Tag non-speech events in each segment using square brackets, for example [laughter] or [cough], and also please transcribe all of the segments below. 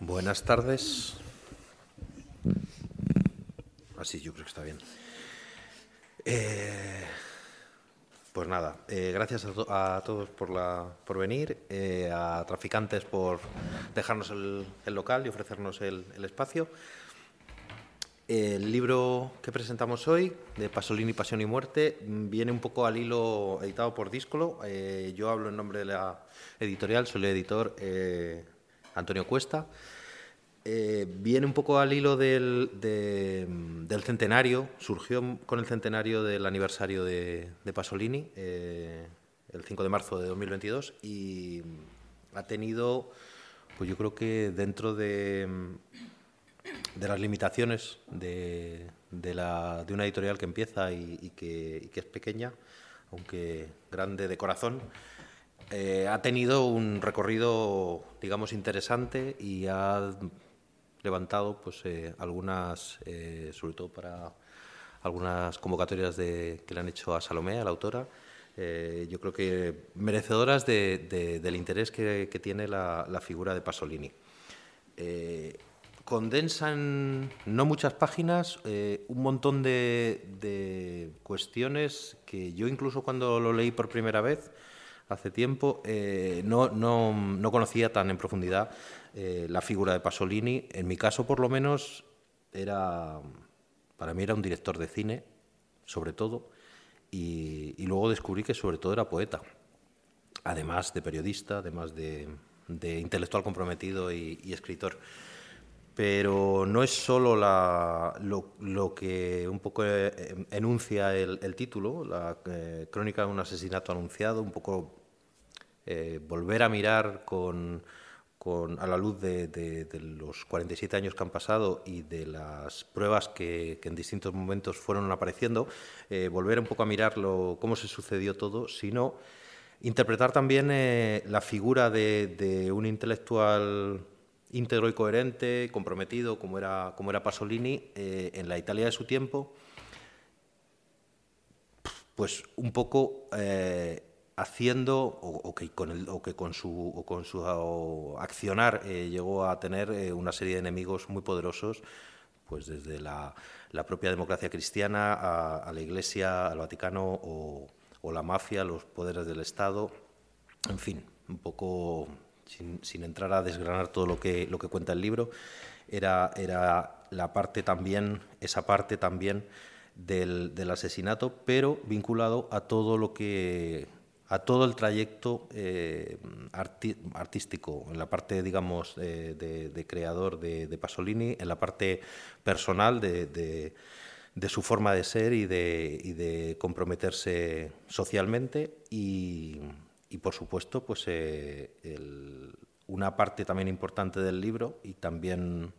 Buenas tardes. Así yo creo que está bien. Eh, pues nada, eh, gracias a, todos por, la, por venir, eh, a Traficantes por dejarnos el, local y ofrecernos el, espacio. El libro que presentamos hoy, de Pasolini, Pasión y Muerte, viene un poco al hilo editado por Díscolo. yo hablo en nombre de la editorial, soy el editor Antonio Cuesta. Eh, viene un poco al hilo del, centenario, surgió con el centenario del aniversario de, Pasolini, eh, el 5 de marzo de 2022, y ha tenido, pues yo creo que dentro de, de las limitaciones de, la, de, una editorial que empieza y, que, que, es pequeña, aunque grande de corazón, eh, ha tenido un recorrido, digamos, interesante y ha levantado pues eh, algunas, eh, sobre todo para algunas convocatorias de, que le han hecho a Salomé, a la autora, yo creo que merecedoras del interés que, tiene la, figura de Pasolini. Condensan no muchas páginas un montón de, cuestiones que yo incluso cuando lo leí por primera vez hace tiempo no, no, no conocía tan en profundidad eh, la figura de Pasolini, en mi caso por lo menos, era, para mí era un director de cine, sobre todo, y, luego descubrí que sobre todo era poeta, además de periodista, además de, intelectual comprometido y, escritor pero no es solo lo, que un poco eh, enuncia el, título, la eh, crónica de un asesinato anunciado, un poco volver a mirar con, a la luz de, los 47 años que han pasado y de las pruebas que, en distintos momentos fueron apareciendo, eh, volver un poco a mirarlo, cómo se sucedió todo, sino interpretar también eh, la figura de, un intelectual íntegro y coherente, comprometido, como era, como era Pasolini, eh, en la Italia de su tiempo, pues un poco haciendo o, que con el, o que con su, con su accionar eh, llegó a tener eh, una serie de enemigos muy poderosos, pues desde la, propia democracia cristiana a, la Iglesia, al Vaticano o, la mafia, los poderes del Estado, en fin, un poco sin, entrar a desgranar todo lo que, lo que cuenta el libro, era, era la parte también, esa parte también del, del asesinato, pero vinculado a todo lo que a todo el trayecto eh, artístico, en la parte, digamos, de, creador de, Pasolini, en la parte personal de, su forma de ser y de, comprometerse socialmente y, por supuesto, pues eh, una parte también importante del libro y también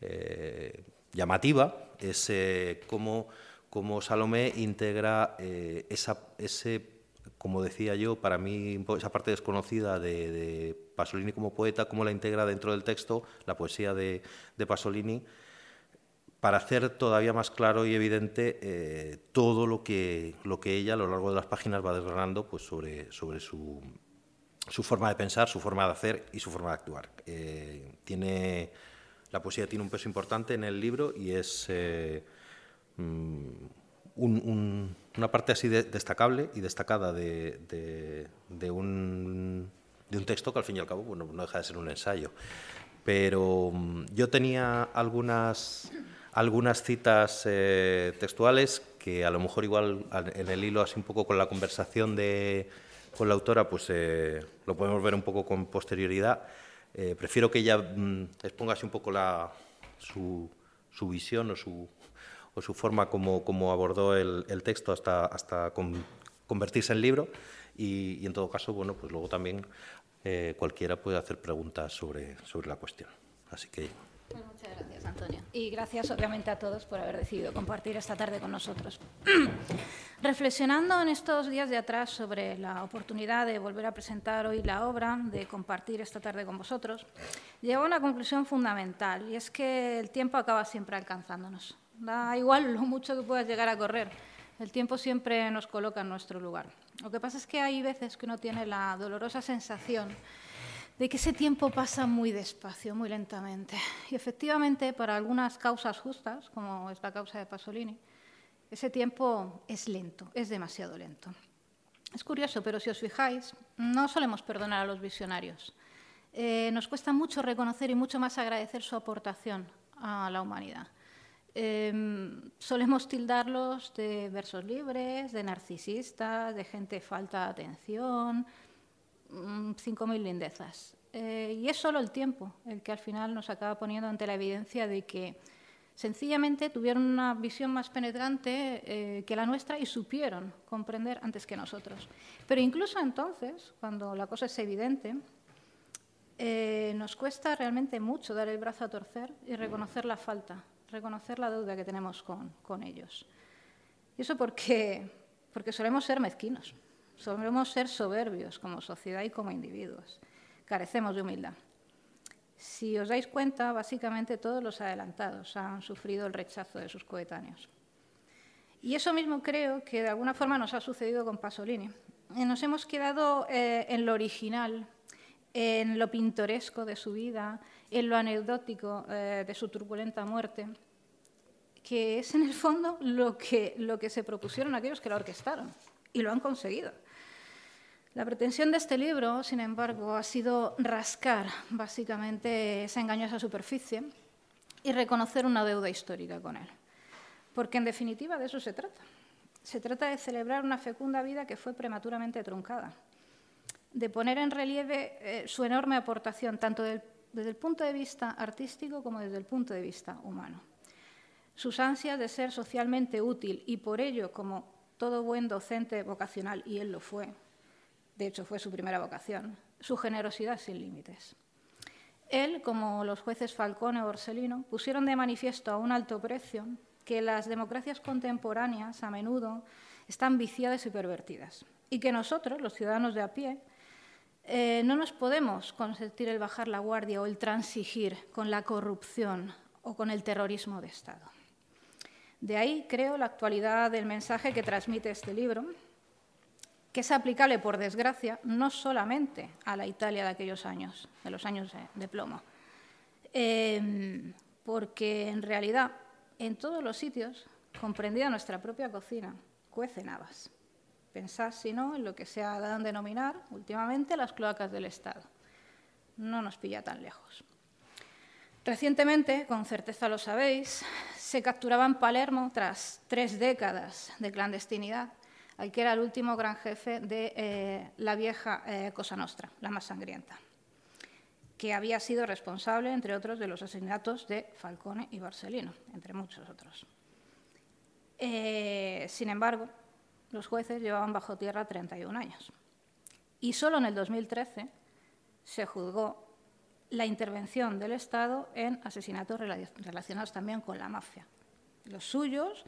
eh, llamativa es cómo, cómo, Salomé integra esa, ese como decía yo, para mí esa parte desconocida de, Pasolini como poeta, cómo la integra dentro del texto, la poesía de, Pasolini, para hacer todavía más claro y evidente eh, todo lo que, lo que ella a lo largo de las páginas va desgranando pues, sobre, sobre su, su forma de pensar, su forma de hacer y su forma de actuar. Eh, tiene, la poesía tiene un peso importante en el libro y es eh, mm, un una parte así destacable y destacada de, un, texto que al fin y al cabo bueno, no deja de ser un ensayo. Pero mm, yo tenía algunas, algunas citas eh, textuales que a lo mejor igual en el hilo así un poco con la conversación de, con la autora pues eh, lo podemos ver un poco con posterioridad. Eh, prefiero que ella mm, exponga así un poco su, visión o su, forma como, abordó el, texto hasta, hasta convertirse en libro y, en todo caso, bueno, pues luego también eh, cualquiera puede hacer preguntas sobre, sobre la cuestión. Así que... Muchas gracias, Antonio. Y gracias, obviamente, a todos por haber decidido compartir esta tarde con nosotros. [clears throat] Reflexionando en estos días de atrás sobre la oportunidad de volver a presentar hoy la obra, de compartir esta tarde con vosotros, llego a una conclusión fundamental, y es que el tiempo acaba siempre alcanzándonos. Da igual lo mucho que puedas llegar a correr. El tiempo siempre nos coloca en nuestro lugar. Lo que pasa es que hay veces que uno tiene la dolorosa sensación de que ese tiempo pasa muy despacio, muy lentamente. Y efectivamente, para algunas causas justas, como es la causa de Pasolini, ese tiempo es lento, es demasiado lento. Es curioso, pero si os fijáis, no solemos perdonar a los visionarios. Eh, nos cuesta mucho reconocer y mucho más agradecer su aportación a la humanidad. Em, solemos tildarlos de versos libres, de narcisistas, de gente falta de atención, mm, cinco mil lindezas. Eh, y es solo el tiempo el que al final nos acaba poniendo ante la evidencia de que sencillamente tuvieron una visión más penetrante eh, que la nuestra y supieron comprender antes que nosotros. Pero incluso entonces, cuando la cosa es evidente, eh, nos cuesta realmente mucho dar el brazo a torcer y reconocer la falta reconocer la deuda que tenemos con, ellos. Y eso porque, porque solemos ser mezquinos, solemos ser soberbios como sociedad y como individuos. Carecemos de humildad. Si os dais cuenta, básicamente todos los adelantados han sufrido el rechazo de sus coetáneos. Y eso mismo creo que de alguna forma nos ha sucedido con Pasolini. Nos hemos quedado eh, en lo original, en lo pintoresco de su vida, en lo anecdótico eh, de su turbulenta muerte, que es en el fondo lo que, lo que se propusieron aquellos que la orquestaron, y lo han conseguido. La pretensión de este libro, sin embargo, ha sido rascar básicamente esa engañosa superficie y reconocer una deuda histórica con él. Porque en definitiva de eso se trata. Se trata de celebrar una fecunda vida que fue prematuramente truncada, de poner en relieve eh, su enorme aportación, tanto desde el punto de vista artístico como desde el punto de vista humano. Sus ansias de ser socialmente útil y por ello, como todo buen docente vocacional, y él lo fue, de hecho fue su primera vocación, su generosidad sin límites. Él, como los jueces Falcone o Borsellino, pusieron de manifiesto a un alto precio que las democracias contemporáneas a menudo están viciadas y pervertidas y que nosotros, los ciudadanos de a pie, eh, no nos podemos consentir el bajar la guardia o el transigir con la corrupción o con el terrorismo de Estado. De ahí, creo, la actualidad del mensaje que transmite este libro, que es aplicable, por desgracia, no solamente a la Italia de aquellos años, de los años de, plomo, em, porque en realidad en todos los sitios, comprendida nuestra propia cocina, cuecen habas. Pensad, si no, en lo que se ha dado a denominar últimamente las cloacas del Estado. No nos pilla tan lejos. Recientemente, con certeza lo sabéis, se capturaba en Palermo tras tres décadas de clandestinidad al que era el último gran jefe de eh, la vieja eh, Cosa Nostra, la más sangrienta, que había sido responsable, entre otros, de los asesinatos de Falcone y Borsellino, entre muchos otros. Eh, sin embargo, los jueces llevaban bajo tierra 31 años. Y solo en el 2013 se juzgó la intervención del Estado en asesinatos relacionados también con la mafia. Los suyos,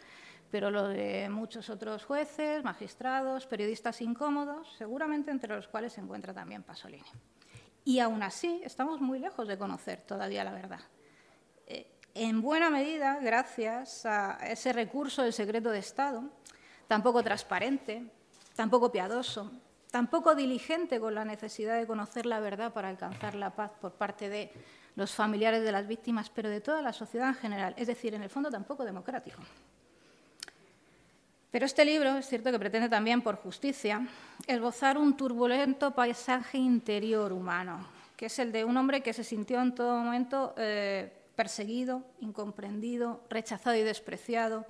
pero lo de muchos otros jueces, magistrados, periodistas incómodos, seguramente entre los cuales se encuentra también Pasolini. Y aún así estamos muy lejos de conocer todavía la verdad. Eh, en buena medida, gracias a ese recurso del secreto de Estado, tampoco transparente, tampoco piadoso, tampoco diligente con la necesidad de conocer la verdad para alcanzar la paz por parte de los familiares de las víctimas, pero de toda la sociedad en general, es decir, en el fondo tampoco democrático. Pero este libro es cierto que pretende también, por justicia, esbozar un turbulento paisaje interior humano, que es el de un hombre que se sintió en todo momento eh, perseguido, incomprendido, rechazado y despreciado,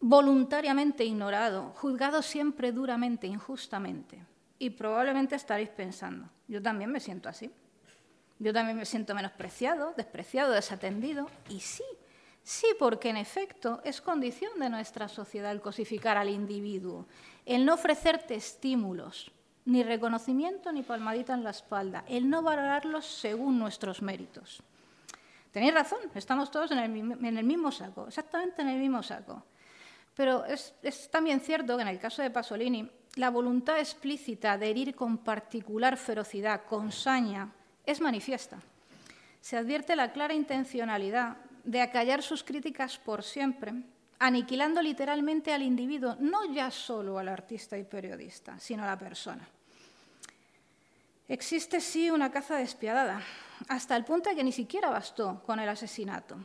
voluntariamente ignorado, juzgado siempre duramente, injustamente. Y probablemente estaréis pensando, yo también me siento así. Yo también me siento menospreciado, despreciado, desatendido. Y sí, sí, porque en efecto es condición de nuestra sociedad el cosificar al individuo, el no ofrecerte estímulos, ni reconocimiento ni palmadita en la espalda, el no valorarlos según nuestros méritos. Tenéis razón, estamos todos en el, mismo saco, exactamente en el mismo saco. Pero es, también cierto que en el caso de Pasolini, la voluntad explícita de herir con particular ferocidad, con saña, es manifiesta. Se advierte la clara intencionalidad de acallar sus críticas por siempre, aniquilando literalmente al individuo, no ya solo al artista y periodista, sino a la persona. Existe sí una caza despiadada, hasta el punto de que ni siquiera bastó con el asesinato.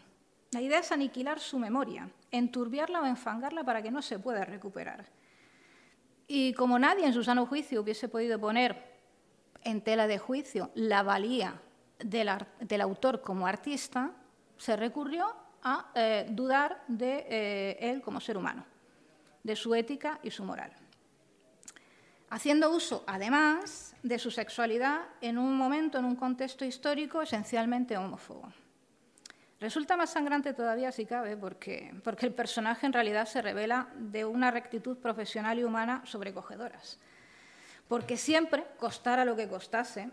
La idea es aniquilar su memoria, enturbiarla o enfangarla para que no se pueda recuperar. Y como nadie en su sano juicio hubiese podido poner en tela de juicio la valía del, autor como artista, se recurrió a eh, dudar de eh, él como ser humano, de su ética y su moral. Haciendo uso, además, de su sexualidad en un momento, en un contexto histórico esencialmente homófobo. Resulta más sangrante todavía si cabe porque, porque el personaje en realidad se revela de una rectitud profesional y humana sobrecogedoras. Porque siempre, costara lo que costase,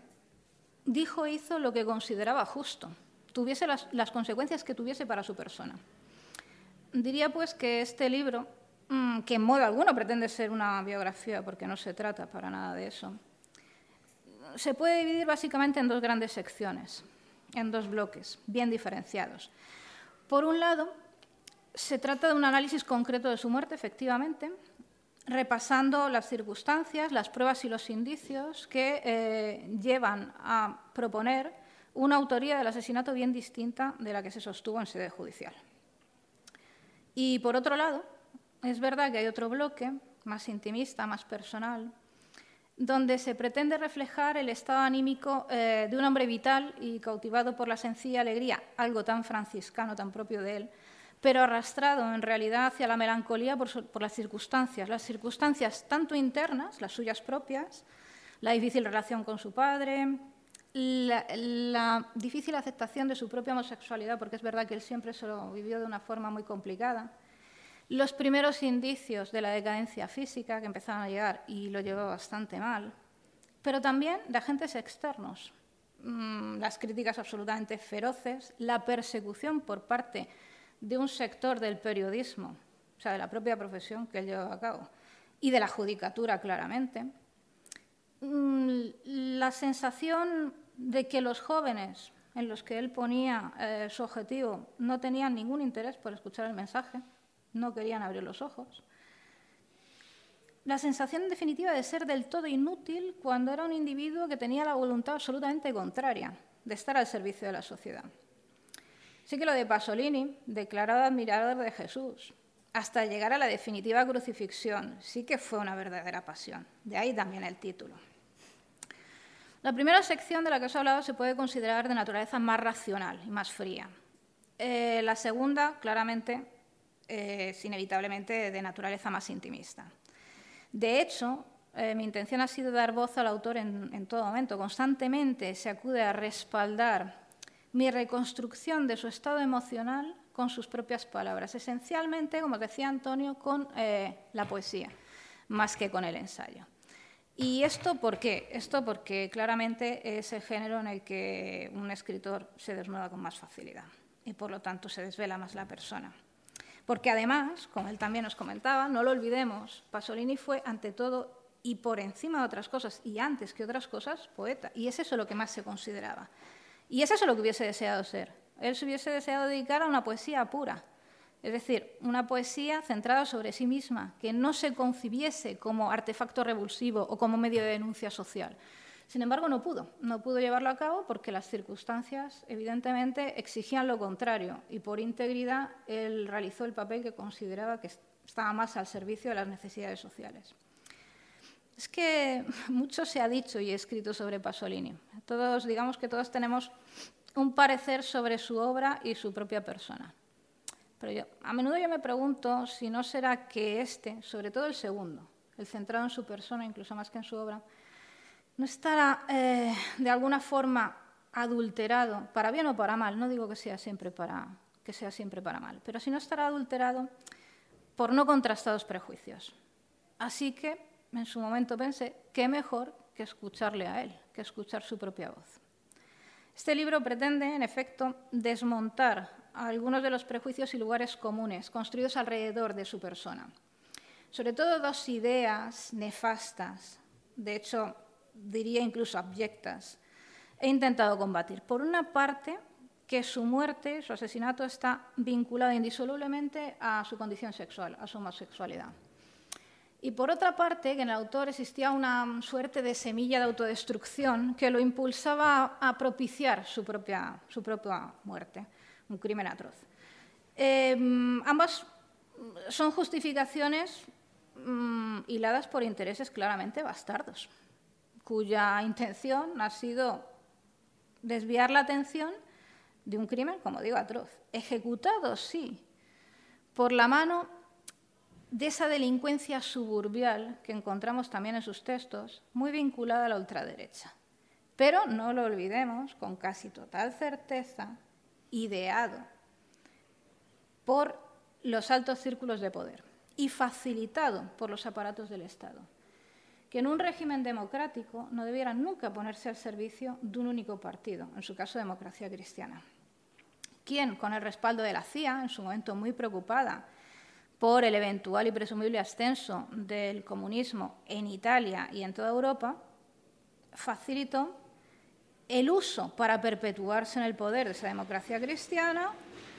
dijo e hizo lo que consideraba justo, tuviese las, consecuencias que tuviese para su persona. Diría pues que este libro, mm, que en modo alguno pretende ser una biografía, porque no se trata para nada de eso, se puede dividir básicamente en dos grandes secciones en dos bloques bien diferenciados. Por un lado, se trata de un análisis concreto de su muerte, efectivamente, repasando las circunstancias, las pruebas y los indicios que eh, llevan a proponer una autoría del asesinato bien distinta de la que se sostuvo en sede judicial. Y por otro lado, es verdad que hay otro bloque más intimista, más personal, donde se pretende reflejar el estado anímico eh, de un hombre vital y cautivado por la sencilla alegría, algo tan franciscano, tan propio de él, pero arrastrado en realidad hacia la melancolía por, las circunstancias, las circunstancias tanto internas, las suyas propias, la difícil relación con su padre, la, la, difícil aceptación de su propia homosexualidad, porque es verdad que él siempre se lo vivió de una forma muy complicada, los primeros indicios de la decadencia física que empezaron a llegar y lo llevó bastante mal, pero también de agentes externos, mm, las críticas absolutamente feroces, la persecución por parte de un sector del periodismo, o sea, de la propia profesión que él llevaba a cabo, y de la judicatura claramente, mm, la sensación de que los jóvenes en los que él ponía eh, su objetivo no tenían ningún interés por escuchar el mensaje, no querían abrir los ojos. La sensación en definitiva de ser del todo inútil cuando era un individuo que tenía la voluntad absolutamente contraria de estar al servicio de la sociedad. Sí que lo de Pasolini, declarado admirador de Jesús, hasta llegar a la definitiva crucifixión, sí que fue una verdadera pasión. De ahí también el título. La primera sección de la que os he hablado se puede considerar de naturaleza más racional y más fría. Eh, la segunda, claramente, es inevitablemente de naturaleza más intimista. De hecho, eh, mi intención ha sido dar voz al autor en, todo momento. Constantemente se acude a respaldar mi reconstrucción de su estado emocional con sus propias palabras, esencialmente, como decía Antonio, con eh, la poesía, más que con el ensayo. ¿Y esto por qué? Esto porque claramente es el género en el que un escritor se desnuda con más facilidad y por lo tanto se desvela más la persona. Porque además, como él también nos comentaba, no lo olvidemos, Pasolini fue ante todo y por encima de otras cosas, y antes que otras cosas, poeta. Y es eso lo que más se consideraba. Y es eso lo que hubiese deseado ser. Él se hubiese deseado dedicar a una poesía pura, es decir, una poesía centrada sobre sí misma, que no se concibiese como artefacto revulsivo o como medio de denuncia social, sin embargo, no pudo. No pudo llevarlo a cabo porque las circunstancias, evidentemente, exigían lo contrario y por integridad él realizó el papel que consideraba que estaba más al servicio de las necesidades sociales. Es que [laughs] mucho se ha dicho y escrito sobre Pasolini. Todos, digamos que todos tenemos un parecer sobre su obra y su propia persona. Pero a menudo yo me pregunto si no será que este, sobre todo el segundo, el centrado en su persona, incluso más que en su obra, no estará eh, de alguna forma adulterado, para bien o para mal, no digo que sea siempre para, que sea siempre para mal, pero si no estará adulterado por no contrastados prejuicios. Así que en su momento pensé, qué mejor que escucharle a él, que escuchar su propia voz. Este libro pretende, en efecto, desmontar algunos de los prejuicios y lugares comunes construidos alrededor de su persona. Sobre todo dos ideas nefastas, de hecho diría incluso abyectas, he intentado combatir. Por una parte, que su muerte, su asesinato, está vinculado indisolublemente a su condición sexual, a su homosexualidad. Y por otra parte, que en el autor existía una suerte de semilla de autodestrucción que lo impulsaba a propiciar su propia, su propia muerte, un crimen atroz. Em, ambas son justificaciones mm, hiladas por intereses claramente bastardos, cuya intención ha sido desviar la atención de un crimen, como digo, atroz, ejecutado, sí, por la mano de esa delincuencia suburbial que encontramos también en sus textos, muy vinculada a la ultraderecha. Pero no lo olvidemos, con casi total certeza, ideado por los altos círculos de poder y facilitado por los aparatos del Estado, que en un régimen democrático no debieran nunca ponerse al servicio de un único partido, en su caso democracia cristiana. Quien, con el respaldo de la CIA, en su momento muy preocupada por el eventual y presumible ascenso del comunismo en Italia y en toda Europa, facilitó el uso para perpetuarse en el poder de esa democracia cristiana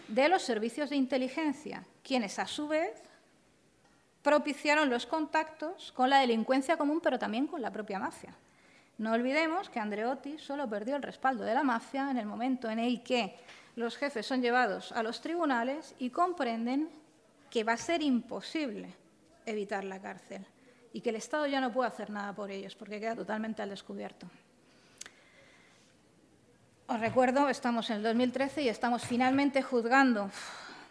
de los servicios de inteligencia, quienes a su vez propiciaron los contactos con la delincuencia común, pero también con la propia mafia. No olvidemos que Andreotti solo perdió el respaldo de la mafia en el momento en el que los jefes son llevados a los tribunales y comprenden que va a ser imposible evitar la cárcel y que el Estado ya no puede hacer nada por ellos porque queda totalmente al descubierto. Os recuerdo, estamos en el 2013 y estamos finalmente juzgando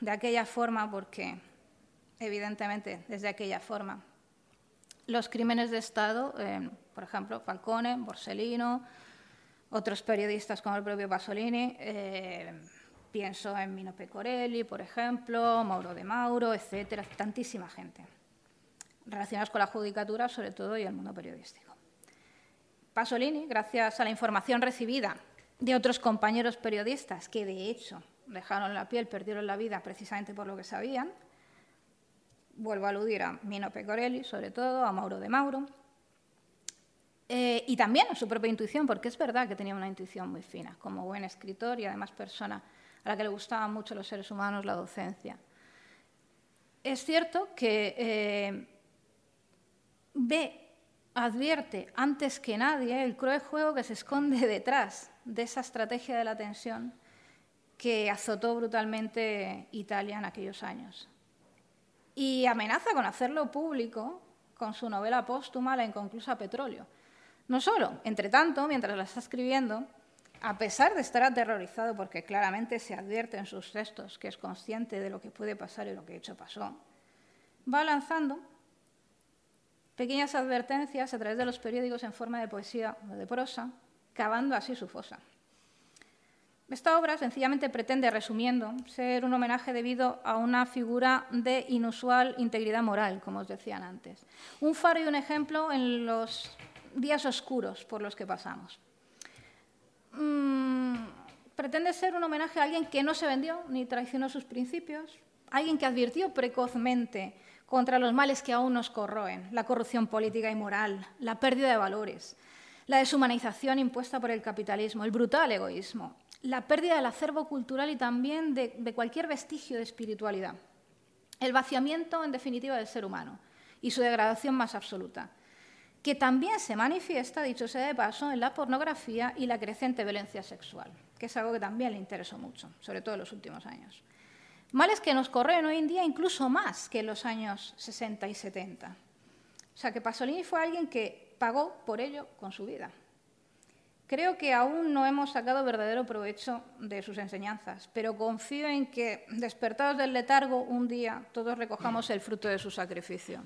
de aquella forma porque, evidentemente, desde aquella forma, los crímenes de Estado, eh, por ejemplo, Falcone, Borsellino, otros periodistas como el propio Pasolini, eh, Pienso en Mino Pecorelli, por ejemplo, Mauro de Mauro, etcétera, tantísima gente relacionados con la judicatura, sobre todo, y el mundo periodístico. Pasolini, gracias a la información recibida de otros compañeros periodistas que, de hecho, dejaron la piel, perdieron la vida precisamente por lo que sabían, vuelvo a aludir a Mino Pecorelli, sobre todo, a Mauro de Mauro, eh, y también a su propia intuición, porque es verdad que tenía una intuición muy fina, como buen escritor y además persona a la que le gustaban mucho los seres humanos la docencia. Es cierto que eh, ve, advierte antes que nadie el cruel juego que se esconde [laughs] detrás de esa estrategia de la tensión que azotó brutalmente Italia en aquellos años. Y amenaza con hacerlo público con su novela póstuma La inconclusa Petróleo. No solo, entre tanto, mientras la está escribiendo, a pesar de estar aterrorizado porque claramente se advierte en sus textos que es consciente de lo que puede pasar y lo que hecho pasó, va lanzando pequeñas advertencias a través de los periódicos en forma de poesía o de prosa, cavando así su fosa. Esta obra sencillamente pretende, resumiendo, ser un homenaje debido a una figura de inusual integridad moral, como os decían antes. Un faro y un ejemplo en los días oscuros por los que pasamos. Mm, pretende ser un homenaje a alguien que no se vendió ni traicionó sus principios, alguien que advirtió precozmente contra los males que aún nos corroen, la corrupción política y moral, la pérdida de valores, la deshumanización impuesta por el capitalismo, el brutal egoísmo, la pérdida del acervo cultural y también de, cualquier vestigio de espiritualidad, el vaciamiento, en definitiva, del ser humano y su degradación más absoluta que también se manifiesta, dicho sea de paso, en la pornografía y la creciente violencia sexual, que es algo que también le interesó mucho, sobre todo en los últimos años. Males que nos corren hoy en día incluso más que en los años 60 y 70. O sea, que Pasolini fue alguien que pagó por ello con su vida. Creo que aún no hemos sacado verdadero provecho de sus enseñanzas, pero confío en que, despertados del letargo, un día todos recojamos el fruto de su sacrificio.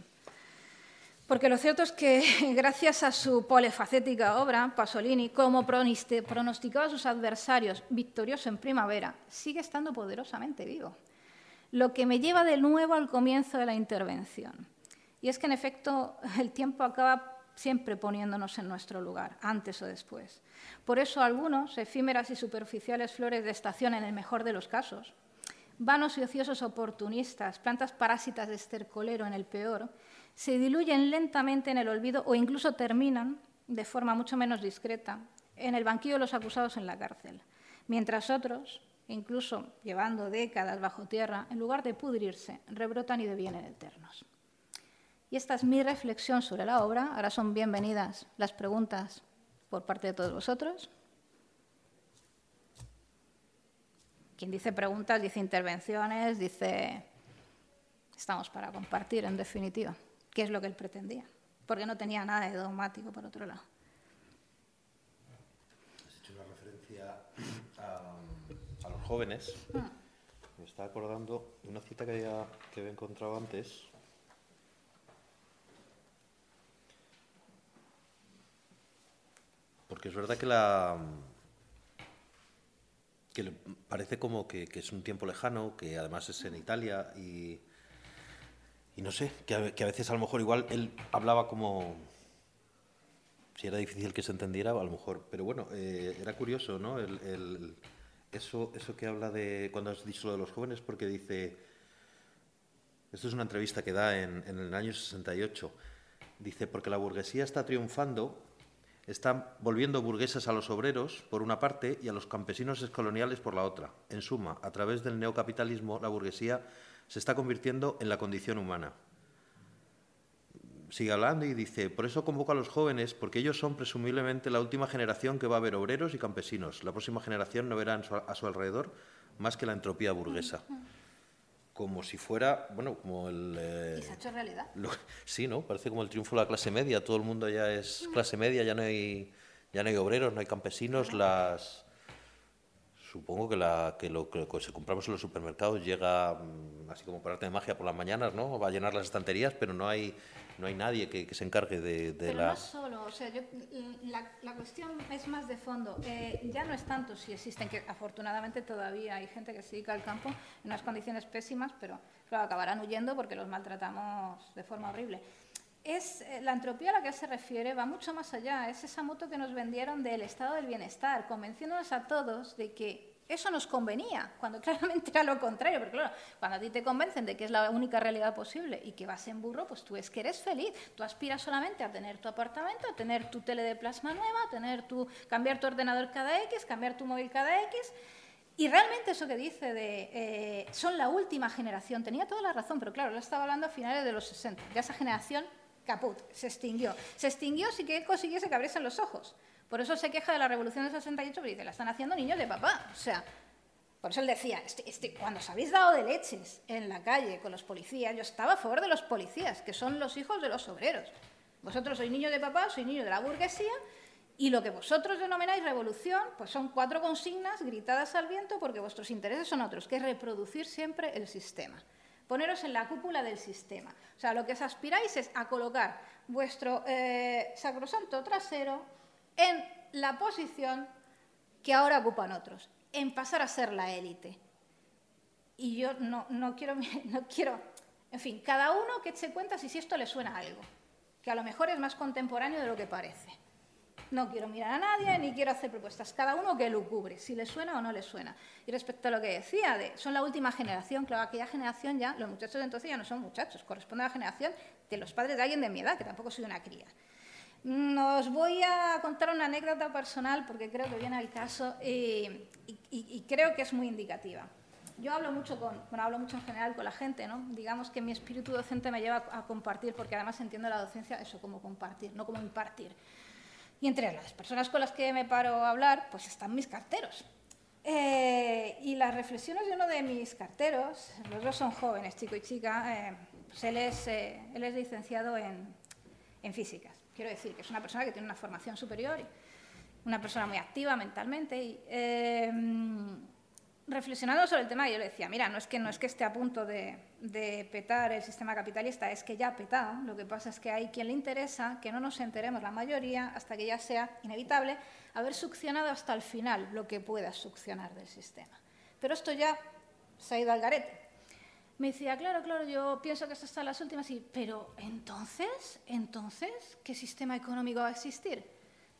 Porque lo cierto es que, [laughs] gracias a su polifacética obra, Pasolini, como pronosticaba a sus adversarios, victorioso en primavera, sigue estando poderosamente vivo. Lo que me lleva de nuevo al comienzo de la intervención. Y es que, en efecto, [laughs] el tiempo acaba siempre poniéndonos en nuestro lugar, antes o después. Por eso algunos, efímeras y superficiales flores de estación en el mejor de los casos, vanos y ociosos oportunistas, plantas parásitas de estercolero en el peor, se diluyen lentamente en el olvido o incluso terminan, de forma mucho menos discreta, en el banquillo de los acusados en la cárcel, mientras otros, incluso llevando décadas bajo tierra, en lugar de pudrirse, rebrotan y devienen eternos. Y esta es mi reflexión sobre la obra. Ahora son bienvenidas las preguntas por parte de todos vosotros. Quien dice preguntas, dice intervenciones, dice... Estamos para compartir, en definitiva, qué es lo que él pretendía, porque no tenía nada de dogmático, por otro lado. Has hecho una referencia a, los jóvenes. Mm. Me estaba acordando de una cita que había, que había encontrado antes, Porque es verdad que la que parece como que, es un tiempo lejano, que además es en Italia y, y no sé, que a, veces a lo mejor igual él hablaba como si era difícil que se entendiera, a lo mejor, pero bueno, eh, era curioso, ¿no? Eso, eso que habla de cuando has dicho lo de los jóvenes, porque dice, esto es una entrevista que da en, el año 68, dice, porque la burguesía está triunfando están volviendo burgueses a los obreros, por una parte, y a los campesinos escoloniales por la otra. En suma, a través del neocapitalismo, la burguesía se está convirtiendo en la condición humana. Sigue hablando y dice, por eso convoco a los jóvenes, porque ellos son presumiblemente la última generación que va a ver obreros y campesinos. La próxima generación no verá a su alrededor más que la entropía burguesa como si fuera, bueno, como el... Eh, ¿Y se ha hecho realidad? sí, ¿no? Parece como el triunfo de la clase media. Todo el mundo ya es clase media, ya no hay, ya no hay obreros, no hay campesinos. Las Supongo que, la, que lo que se compramos en los supermercados llega, mm, así como por arte de magia, por las mañanas, ¿no? Va a llenar las estanterías, pero no hay no hay nadie que, se encargue de, de la... no solo, o sea, la, la, cuestión es más de fondo. Eh, ya no es tanto si existen, que afortunadamente todavía hay gente que se dedica al campo en unas condiciones pésimas, pero claro, acabarán huyendo porque los maltratamos de forma horrible. Es, eh, la entropía a la que se refiere va mucho más allá. Es esa moto que nos vendieron del estado del bienestar, convenciéndonos a todos de que eso nos convenía, cuando [laughs] claramente era lo contrario, porque claro, cuando a ti te convencen de que es la única realidad posible y que vas en burro, pues tú es que eres feliz, tú aspiras solamente a tener tu apartamento, a tener tu tele de plasma nueva, a tener tu, cambiar tu ordenador cada X, cambiar tu móvil cada X, y realmente eso que dice de eh, son la última generación, tenía toda la razón, pero claro, lo estaba hablando a finales de los 60, ya esa generación se extinguió. Se extinguió si que consiguiese que abriesen los ojos. Por eso se queja de la revolución del 68, pero dice, la están haciendo niños de papá. O sea, por eso él decía, este, este, cuando os habéis dado de leches en la calle con los policías, yo estaba a favor de los policías, que son los hijos de los obreros. Vosotros sois niños de papá, sois niños de la burguesía, y lo que vosotros denomináis revolución, pues son cuatro consignas gritadas al viento porque vuestros intereses son otros, que es reproducir siempre el sistema. Poneros en la cúpula del sistema. O sea, lo que os aspiráis es a colocar vuestro eh, sacrosanto trasero en la posición que ahora ocupan otros, en pasar a ser la élite. Y yo no, quiero, [laughs] no quiero, en fin, cada uno que eche cuenta si esto le suena a algo, que a lo mejor es más contemporáneo de lo que parece. No quiero mirar a nadie ni quiero hacer propuestas. Cada uno que lo cubre, si le suena o no le suena. Y respecto a lo que decía, de, son la última generación, claro, aquella generación ya, los muchachos de entonces ya no son muchachos, corresponde a la generación de los padres de alguien de mi edad, que tampoco soy una cría. Nos voy a contar una anécdota personal porque creo que viene al caso y, creo que es muy indicativa. Yo hablo mucho con, bueno, hablo mucho en general con la gente, ¿no? Digamos que mi espíritu docente me lleva a compartir porque además entiendo la docencia eso como compartir, no como impartir. Y entre las personas con las que me paro a hablar, pues están mis carteros. Eh, y las reflexiones de uno de mis carteros, los dos son jóvenes, chico y chica, eh, pues él, es, eh, licenciado en, en físicas. Quiero decir que es una persona que tiene una formación superior, una persona muy activa mentalmente. Y, em, reflexionando sobre el tema, yo le decía, mira, no es que, no es que esté a punto de, petar el sistema capitalista, es que ya ha petado. Lo que pasa es que hay quien le interesa que no nos enteremos la mayoría hasta que ya sea inevitable haber succionado hasta el final lo que pueda succionar del sistema. Pero esto ya se ha ido al garete me decía, claro, claro, yo pienso que esto está en las últimas, y, pero entonces, entonces, ¿qué sistema económico va a existir?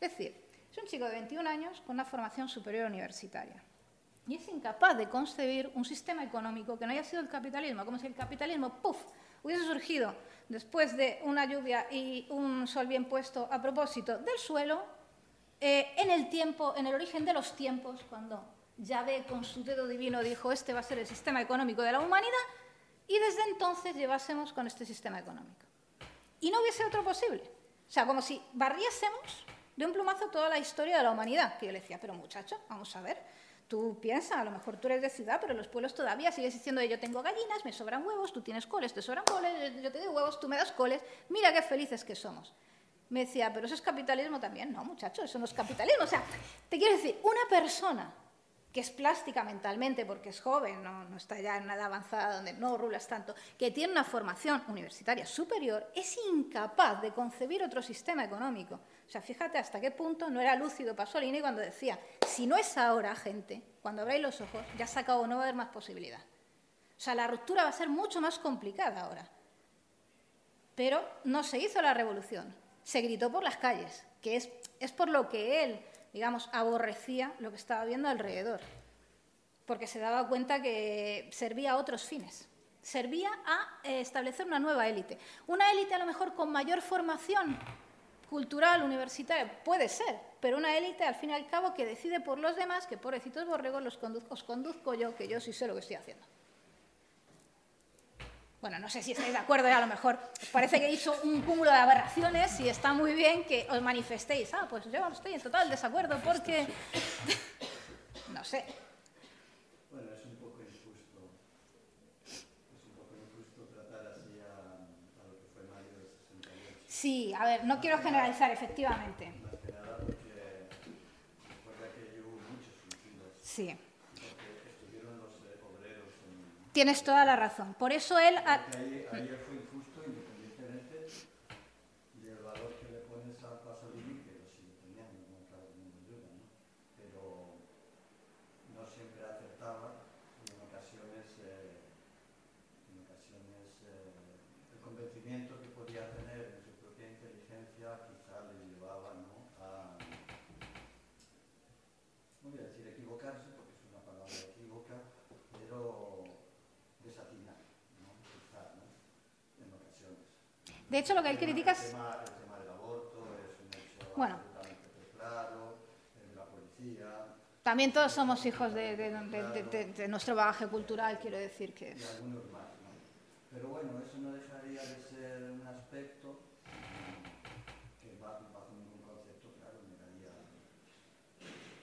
Es decir, es un chico de 21 años con una formación superior universitaria y es incapaz de concebir un sistema económico que no haya sido el capitalismo, como si el capitalismo, ¡puf!, hubiese surgido después de una lluvia y un sol bien puesto a propósito del suelo, eh, en el tiempo, en el origen de los tiempos, cuando Yahvé con su dedo divino dijo, este va a ser el sistema económico de la humanidad, y desde entonces llevásemos con este sistema económico. y no hubiese otro posible. O sea, como si barriésemos de un plumazo toda la historia de la humanidad. Que yo le decía, pero muchacho, vamos a ver, tú piensas, a lo mejor tú eres de ciudad, pero los pueblos todavía sigues diciendo, yo tengo gallinas, me sobran huevos, tú tienes coles, te sobran coles, yo te doy huevos, tú me das coles, mira qué felices que somos. Me decía, pero eso es capitalismo también. No, muchacho, eso no es capitalismo. O sea, te quiero decir, una persona que es plástica mentalmente porque es joven, no, está ya en una avanzada donde no rulas tanto, que tiene una formación universitaria superior, es incapaz de concebir otro sistema económico. O sea, fíjate hasta qué punto no era lúcido Pasolini cuando decía, si no es ahora, gente, cuando abráis los ojos, ya se acabó, no va a haber más posibilidad. O sea, la ruptura va a ser mucho más complicada ahora. Pero no se hizo la revolución, se gritó por las calles, que es, es por lo que él digamos, aborrecía lo que estaba viendo alrededor, porque se daba cuenta que servía a otros fines. Servía a eh, establecer una nueva élite. Una élite a lo mejor con mayor formación cultural, universitaria, puede ser, pero una élite al fin y al cabo que decide por los demás que pobrecitos borregos los conduzco, os conduzco yo, que yo sí sé lo que estoy haciendo. Bueno, no sé si estáis de acuerdo, a lo mejor parece que hizo un cúmulo de aberraciones y está muy bien que os manifestéis. Ah, pues yo estoy en total desacuerdo porque... [laughs] no sé. Bueno, es un poco injusto. Es un poco injusto tratar así a, lo que fue Mario de 68. Sí, a ver, no quiero generalizar, efectivamente. Sí. Tienes toda la razón. Por eso él injusto, independientemente del valor que le pones a Pasolini, que lo sigue teniendo, no cabe ninguna duda, ¿no? Pero no siempre acertaba y en ocasiones, eh, en ocasiones eh, el convencimiento que podía tener en su propia inteligencia quizá le llevaba ¿no? a, no voy a decir equivocarse, porque es una palabra equívoca, pero De hecho, lo que él critica es... Bueno. También todos somos hijos de, nuestro bagaje cultural, quiero decir que es... Pero bueno, eso no dejaría de ser un aspecto que bajo, bajo ningún concepto, claro, negaría,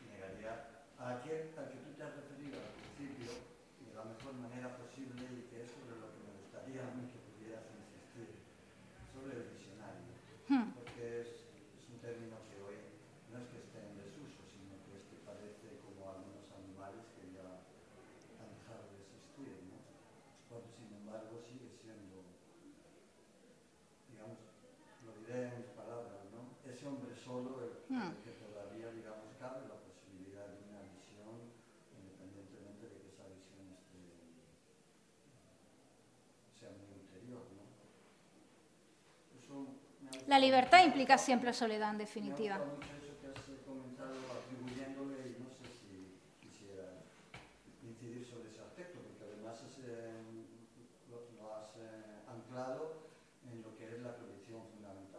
negaría a aquel al que tú te has referido al principio de la mejor manera posible y que es sobre lo que me gustaría a mí que pudieras insistir sobre el visionario, hmm. porque es, es, un término que hoy no es que esté en desuso, sino que es que parece como algunos animales que ya han dejado de existir, ¿no? Cuando sin embargo sigue siendo, digamos, lo diré en mis palabras, ¿no? Ese hombre solo el, hmm. el que todavía, digamos, cabe la posibilidad de una visión, independientemente de que esa visión esté, sea muy ulterior, ¿no? La libertad implica siempre soledad, en definitiva. Me mucho eso que has comentado atribuyéndole y no sé si quisiera incidir sobre ese aspecto, porque además es, eh, lo, lo, has eh, anclado en lo que es la prohibición fundamental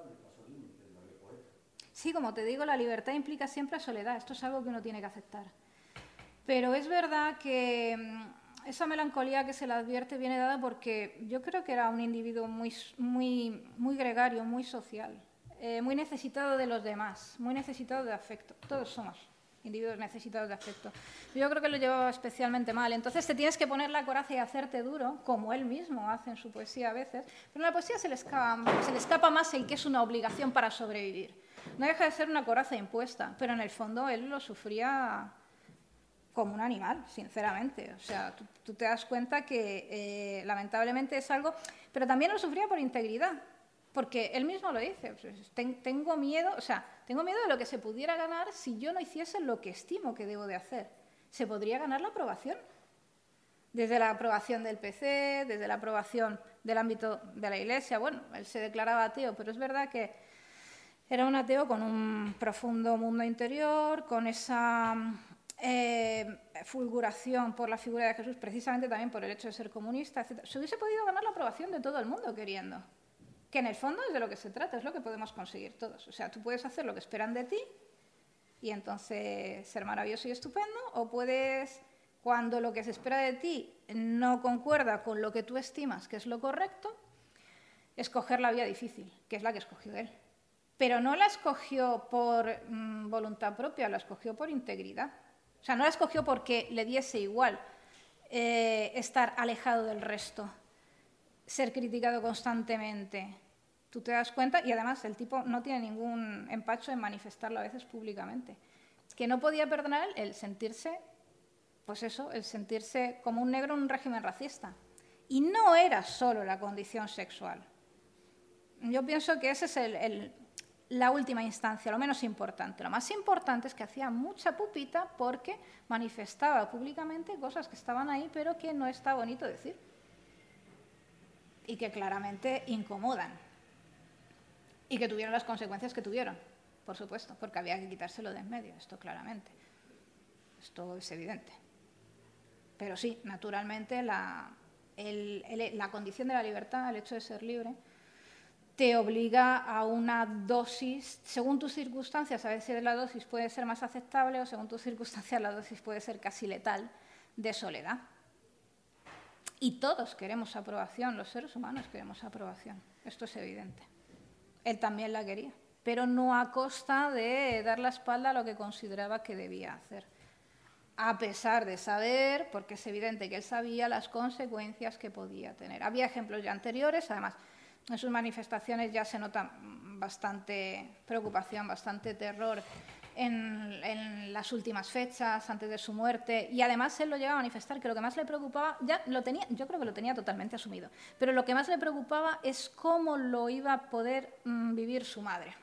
de Pasolini, que es la de poeta. Sí, como te digo, la libertad implica siempre soledad. Esto es algo que uno tiene que aceptar. Pero es verdad que mm, esa melancolía que se le advierte viene dada porque yo creo que era un individuo muy, muy, muy gregario, muy social, eh, muy necesitado de los demás, muy necesitado de afecto. Todos somos individuos necesitados de afecto. Yo creo que lo llevaba especialmente mal. Entonces te tienes que poner la coraza y hacerte duro, como él mismo hace en su poesía a veces. Pero en la poesía se le escapa, se le escapa más el que es una obligación para sobrevivir. No deja de ser una coraza impuesta, pero en el fondo él lo sufría como un animal, sinceramente. O sea, tú, te das cuenta que eh, lamentablemente es algo, pero también lo sufría por integridad, porque él mismo lo dice. Pues, tengo miedo, o sea, tengo miedo de lo que se pudiera ganar si yo no hiciese lo que estimo que debo de hacer. Se podría ganar la aprobación. Desde la aprobación del PC, desde la aprobación del ámbito de la Iglesia. Bueno, él se declaraba ateo, pero es verdad que era un ateo con un profundo mundo interior, con esa eh, fulguración por la figura de Jesús, precisamente también por el hecho de ser comunista, etc. Se hubiese podido ganar la aprobación de todo el mundo queriendo. Que en el fondo es de lo que se trata, es lo que podemos conseguir todos. O sea, tú puedes hacer lo que esperan de ti y entonces ser maravilloso y estupendo, o puedes, cuando lo que se espera de ti no concuerda con lo que tú estimas que es lo correcto, escoger la vía difícil, que es la que escogió él. Pero no la escogió por mm, voluntad propia, la escogió por integridad. O sea, no la escogió porque le diese igual eh, estar alejado del resto, ser criticado constantemente. Tú te das cuenta, y además el tipo no tiene ningún empacho en manifestarlo a veces públicamente, que no podía perdonar el sentirse, pues eso, el sentirse como un negro en un régimen racista. Y no era solo la condición sexual. Yo pienso que esa es la última instancia, lo menos importante. Lo más importante es que hacía mucha pupita porque manifestaba públicamente cosas que estaban ahí, pero que no está bonito decir. Y que claramente incomodan. Y que tuvieron las consecuencias que tuvieron, por supuesto, porque había que quitárselo de en medio, esto claramente. Esto es evidente. Pero sí, naturalmente la, la condición de la libertad, el hecho de ser libre, te obliga a una dosis, según tus circunstancias, a veces la dosis puede ser más aceptable o según tus circunstancias la dosis puede ser casi letal de soledad. Y todos queremos aprobación, los seres humanos queremos aprobación, esto es evidente. Él también la quería, pero no a costa de dar la espalda a lo que consideraba que debía hacer. A pesar de saber, porque es evidente que él sabía las consecuencias que podía tener. Había ejemplos ya anteriores, además, en sus manifestaciones ya se nota bastante preocupación, bastante terror en, las últimas fechas, antes de su muerte, y además él lo llega a manifestar que lo que más le preocupaba, ya lo tenía, yo creo que lo tenía totalmente asumido, pero lo que más le preocupaba es cómo lo iba a poder mm, vivir su madre.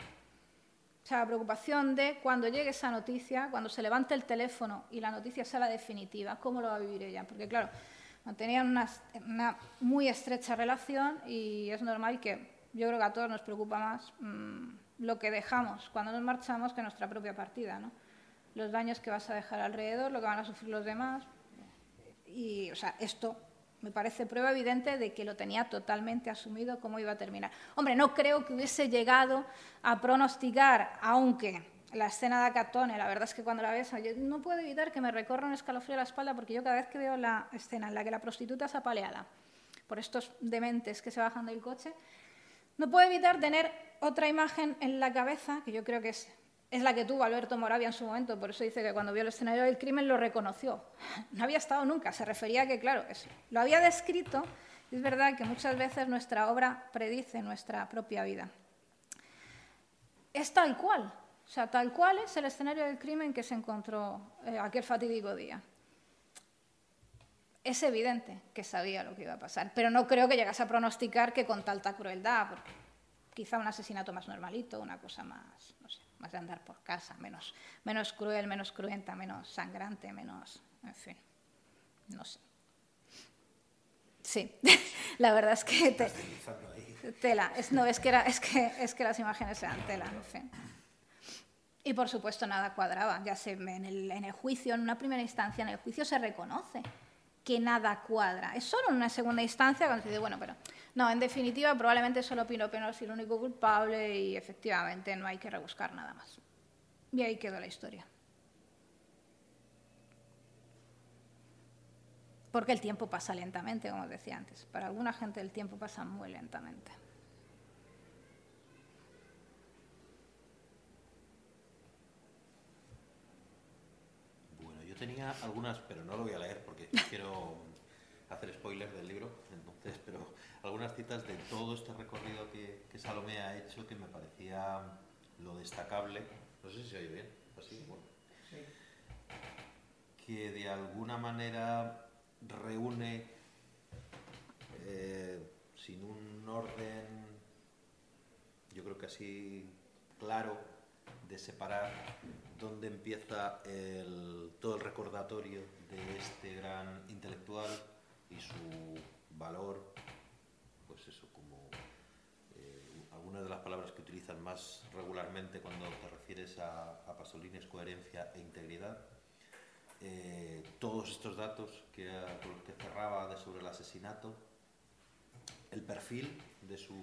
O sea, la preocupación de cuando llegue esa noticia, cuando se levante el teléfono y la noticia sea la definitiva, cómo lo va a vivir ella. Porque claro, mantenían una, muy estrecha relación y es normal que yo creo que a todos nos preocupa más mm, lo que dejamos cuando nos marchamos que nuestra propia partida, ¿no? Los daños que vas a dejar alrededor, lo que van a sufrir los demás. Y, o sea, esto me parece prueba evidente de que lo tenía totalmente asumido cómo iba a terminar. Hombre, no creo que hubiese llegado a pronosticar, aunque la escena de Acatone, la verdad es que cuando la ves, yo no puedo evitar que me recorra un escalofrío a la espalda porque yo cada vez que veo la escena en la que la prostituta es apaleada por estos dementes que se bajan del coche, no puedo evitar tener otra imagen en la cabeza, que yo creo que es, es la que tuvo Alberto Moravia en su momento, por eso dice que cuando vio el escenario del crimen lo reconoció. No había estado nunca, se refería a que, claro, lo había descrito, es verdad que muchas veces nuestra obra predice nuestra propia vida. Es tal cual, o sea, tal cual es el escenario del crimen que se encontró eh, aquel fatídico día. Es evidente que sabía lo que iba a pasar, pero no creo que llegase a pronosticar que con tanta crueldad, porque quizá un asesinato más normalito, una cosa más, no sé, más de andar por casa, menos, menos cruel, menos cruenta, menos sangrante, menos, en fin, no sé. Sí, [laughs] la verdad es que tela, es, no, es que, era, es, que, es que las imágenes eran tela, en fin. Y por supuesto nada cuadraba, ya se en el, en el juicio, en una primera instancia, en el juicio se reconoce que nada cuadra. Es solo en una segunda instancia cuando se dice, bueno, pero no, en definitiva probablemente solo Pino Peno es el único culpable y efectivamente no hay que rebuscar nada más. Y ahí quedó la historia. Porque el tiempo pasa lentamente, como decía antes. Para alguna gente el tiempo pasa muy lentamente. Tenía algunas, pero no lo voy a leer porque quiero hacer spoilers del libro, entonces, pero algunas citas de todo este recorrido que, Salomé ha hecho que me parecía lo destacable. No sé si se oye bien, así, bueno. Que de alguna manera reúne eh, sin un orden, yo creo que así claro, de separar dónde empieza todo el recordatorio de este gran intelectual y su valor, pues eso, como eh, algunas de las palabras que utilizan más regularmente cuando te refieres a, Pasolini es coherencia e integridad. Eh, todos estos datos que, con los que cerraba sobre el asesinato, el perfil de su,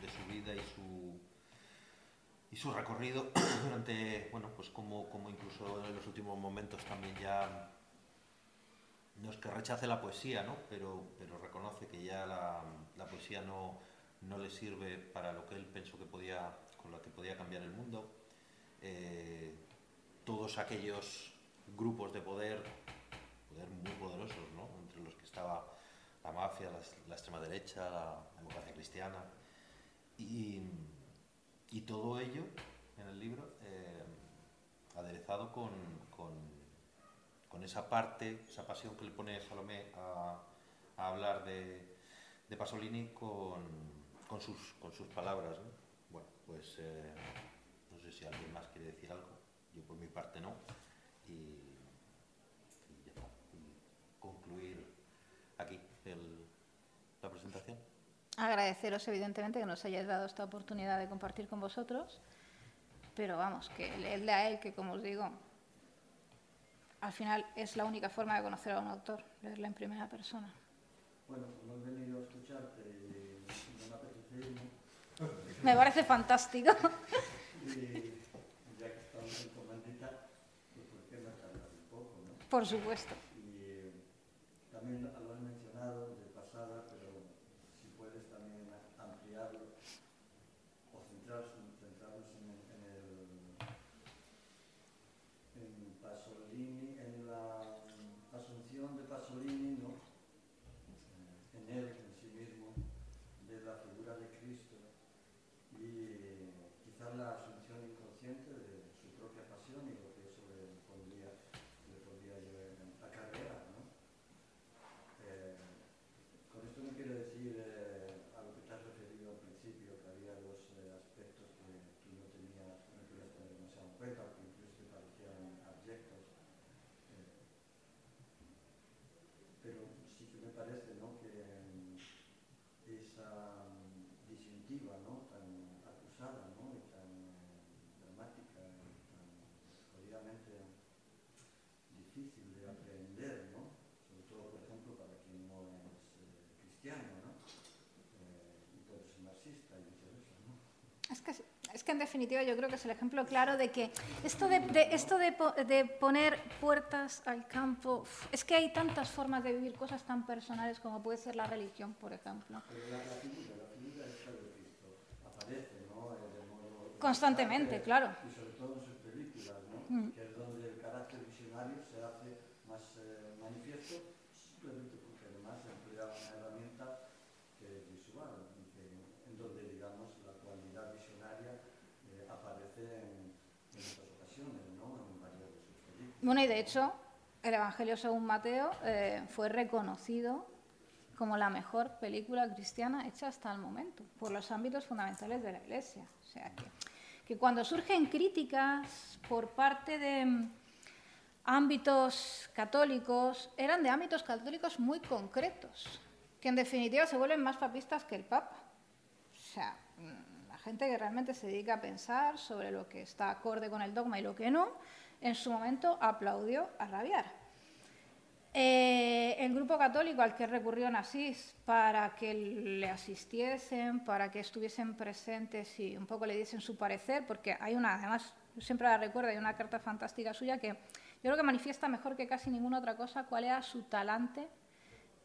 de su vida y su y su recorrido [clears throat] durante, bueno, pues como, como incluso en los últimos momentos también ya, no es que rechace la poesía, ¿no? pero, pero reconoce que ya la, la poesía no, no le sirve para lo que él pensó que podía, con lo que podía cambiar el mundo. Eh, todos aquellos grupos de poder, poder muy poderosos, ¿no? entre los que estaba la mafia, la, extrema derecha, la democracia cristiana, y, y, todo ello en el libro eh, aderezado con, con, esa parte, esa pasión que le pone Salomé a, hablar de, Pasolini con, con, sus, con sus palabras. Bueno, pues eh, no sé si alguien más quiere decir algo, yo por mi parte no, ya está, y concluir aquí el, la presentación. Agradeceros evidentemente que nos hayáis dado esta oportunidad de compartir con vosotros, pero vamos, que leedle a él, que como os digo, al final es la única forma de conocer a un autor, leerla en primera persona. Bueno, como he venido a escucharte no me apetece irme. [laughs] Me parece fantástico. [laughs] Y ya que estamos en comandita, pues ¿por qué no un poco, no? Por supuesto. Y eh, también lo has mencionado de pasada, pero si puedes también ampliarlo o centrarnos, centrarnos en, el, en, el, en Pasolini, en la asunción de Pasolini, ¿no? en él, en sí mismo, de la figura de Cristo y quizás la asunción inconsciente de su propia pasión y lo que eso le pondría, le podría acarrear. ¿no? Eh, con esto no quiero decir eh, a lo que te has referido al principio, que había dos eh, aspectos que tú no tenías, no querías tener demasiado en cuenta, o que incluso te parecían abyectos. Eh, pero sí que me parece ¿no? que mm, esa mm, disyuntiva ¿no? tan acusada ¿no? y tan eh, dramática y tan jodidamente difícil de aprender, ¿no? sobre todo, por ejemplo, para quien no es eh, cristiano ¿no? Eh, y puede ser marxista y viceversa. ¿no? Es que, es que en definitiva yo creo que es el ejemplo claro de que esto de, de esto de, de poner puertas al campo, es que hay tantas formas de vivir cosas tan personales como puede ser la religión, por ejemplo. Pero la, la figura, la figura esta de Cristo aparece, ¿no? De modo Constantemente, claro. Y sobre todo en sus películas, ¿no? Mm. Que es donde el carácter visionario se hace más eh, manifiesto, simplemente porque además emplea una herramienta que es visual, y que, en donde, digamos, la cualidad visionaria eh, aparece en, en muchas ocasiones, ¿no? En varias de sus películas. Bueno, y de hecho, el Evangelio según Mateo eh, fue reconocido como la mejor película cristiana hecha hasta el momento, por los ámbitos fundamentales de la Iglesia. O sea que, que cuando surgen críticas por parte de mm, ámbitos católicos, eran de ámbitos católicos muy concretos, que en definitiva se vuelven más papistas que el Papa. O sea, mm, la gente que realmente se dedica a pensar sobre lo que está acorde con el dogma y lo que no, en su momento aplaudió a rabiar. Eh, el grupo católico al que recurrió Nasís para que le asistiesen, para que estuviesen presentes y un poco le diesen su parecer, porque hay una, además, siempre la recuerdo, hay una carta fantástica suya que yo creo que manifiesta mejor que casi ninguna otra cosa cuál era su talante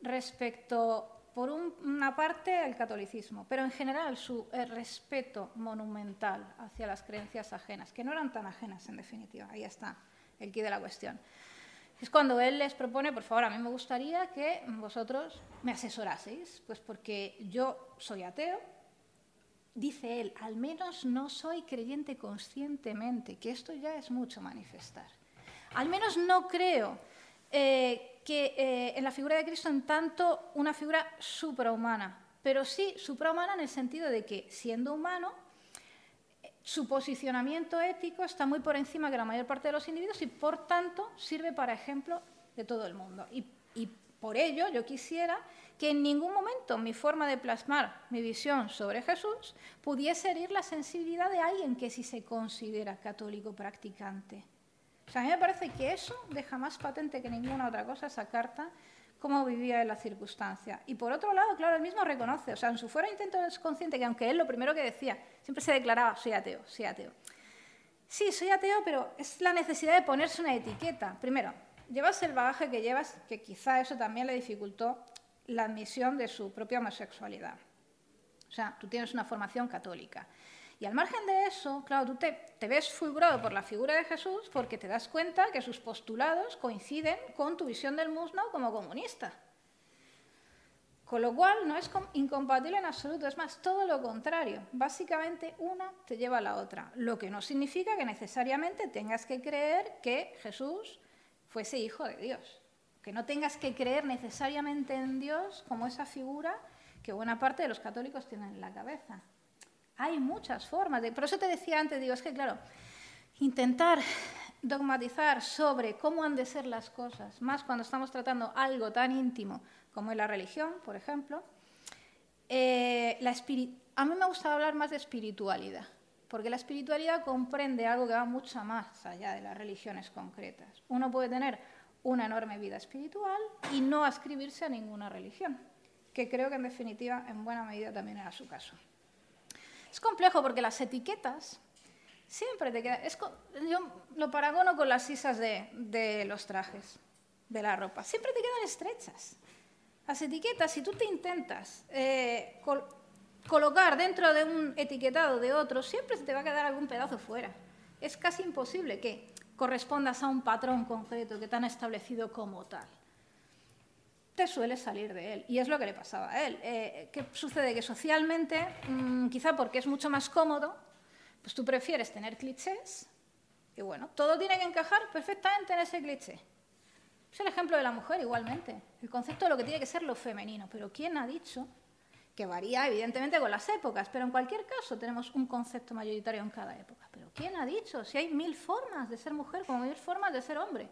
respecto, por un- una parte, al catolicismo, pero en general su eh, respeto monumental hacia las creencias ajenas, que no eran tan ajenas en definitiva, ahí está el quid de la cuestión. Es cuando él les propone, por favor, a mí me gustaría que vosotros me asesoraseis, pues porque yo soy ateo, dice él, al menos no soy creyente conscientemente, que esto ya es mucho manifestar. Al menos no creo eh, que eh, en la figura de Cristo en tanto una figura suprahumana, pero sí suprahumana en el sentido de que siendo humano, su posicionamiento ético está muy por encima que la mayor parte de los individuos y por tanto sirve para ejemplo de todo el mundo. Y, y por ello yo quisiera que en ningún momento mi forma de plasmar mi visión sobre Jesús pudiese herir la sensibilidad de alguien que sí se considera católico practicante. Sea, a mí me parece que eso deja más patente que ninguna otra cosa esa carta cómo vivía en la circunstancia. Y por otro lado, claro, él mismo reconoce, o sea, en su fuera intento consciente, que aunque él lo primero que decía, siempre se declaraba, soy ateo, soy ateo. Sí, soy ateo, pero es la necesidad de ponerse una etiqueta. Primero, llevas el bagaje que llevas, que quizá eso también le dificultó la admisión de su propia homosexualidad. O sea, tú tienes una formación católica. Y al margen de eso, claro, tú te, ves fulgurado por la figura de Jesús porque te das cuenta que sus postulados coinciden con tu visión del mundo como comunista. Con lo cual no es incompatible en absoluto, es más, todo lo contrario. Básicamente una te lleva a la otra, lo que no significa que necesariamente tengas que creer que Jesús fuese hijo de Dios, que no tengas que creer necesariamente en Dios como esa figura que buena parte de los católicos tienen en la cabeza. Hay muchas formas, de, por eso te decía antes, digo, es que claro, intentar dogmatizar sobre cómo han de ser las cosas, más cuando estamos tratando algo tan íntimo como es la religión, por ejemplo, eh, la a mí me gusta hablar más de espiritualidad, porque la espiritualidad comprende algo que va mucho más allá de las religiones concretas. Uno puede tener una enorme vida espiritual y no ascribirse a ninguna religión, que creo que en definitiva en buena medida también era su caso. Es complejo porque las etiquetas siempre te quedan... yo lo paragono con las sisas de, los trajes, de la ropa. Siempre te quedan estrechas. Las etiquetas, si tú te intentas eh, colocar dentro de un etiquetado de otro, siempre te va a quedar algún pedazo fuera. Es casi imposible que correspondas a un patrón concreto que te han establecido como tal. Te suele salir de él. Y es lo que le pasaba a él. Eh, ¿Qué sucede? Que socialmente, mm, quizá porque es mucho más cómodo, pues tú prefieres tener clichés y bueno, todo tiene que encajar perfectamente en ese cliché. Es el ejemplo de la mujer igualmente, el concepto de lo que tiene que ser lo femenino, pero ¿quién ha dicho que varía evidentemente con las épocas, pero en cualquier caso tenemos un concepto mayoritario en cada época. Pero ¿quién ha dicho si hay mil formas de ser mujer como mil formas de ser hombre?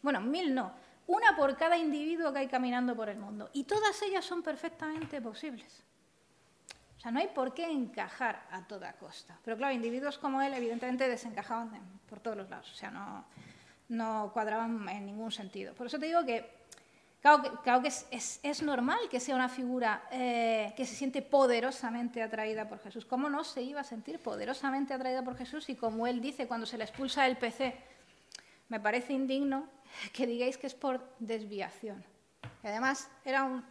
Bueno, mil no, una por cada individuo que hay caminando por el mundo, y todas ellas son perfectamente posibles. O sea, no hay por qué encajar a toda costa. Pero claro, individuos como él evidentemente desencajaban por todos los lados. O sea, no, no cuadraban en ningún sentido. Por eso te digo que, claro, que, es, normal que sea una figura eh, que se siente poderosamente atraída por Jesús. ¿Cómo no se iba a sentir poderosamente atraída por Jesús? Y como él dice cuando se le expulsa el PC, me parece indigno que digáis que es por desviación. Y además era un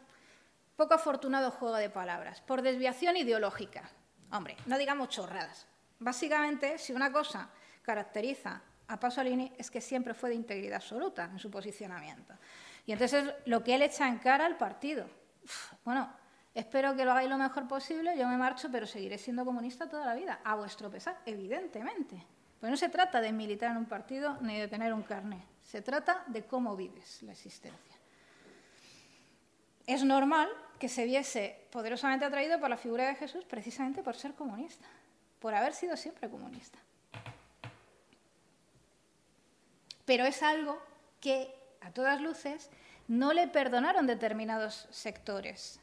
poco afortunado juego de palabras, por desviación ideológica. Hombre, no digamos chorradas. Básicamente, si una cosa caracteriza a Pasolini es que siempre fue de integridad absoluta en su posicionamiento. Y entonces lo que él echa en cara al partido. bueno, espero que lo hagáis lo mejor posible, yo me marcho, pero seguiré siendo comunista toda la vida, a vuestro pesar, evidentemente. Pues no se trata de militar en un partido ni de tener un carné, se trata de cómo vives la existencia. Es normal que se viese poderosamente atraído por la figura de Jesús precisamente por ser comunista, por haber sido siempre comunista. pero es algo que, a todas luces, no le perdonaron determinados sectores.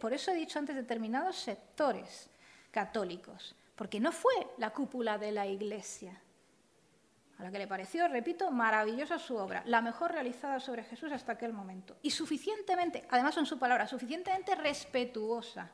Por eso he dicho antes determinados sectores católicos, porque no fue la cúpula de la Iglesia. A la que le pareció, repito, maravillosa su obra, la mejor realizada sobre Jesús hasta aquel momento. Y suficientemente, además en su palabra, suficientemente respetuosa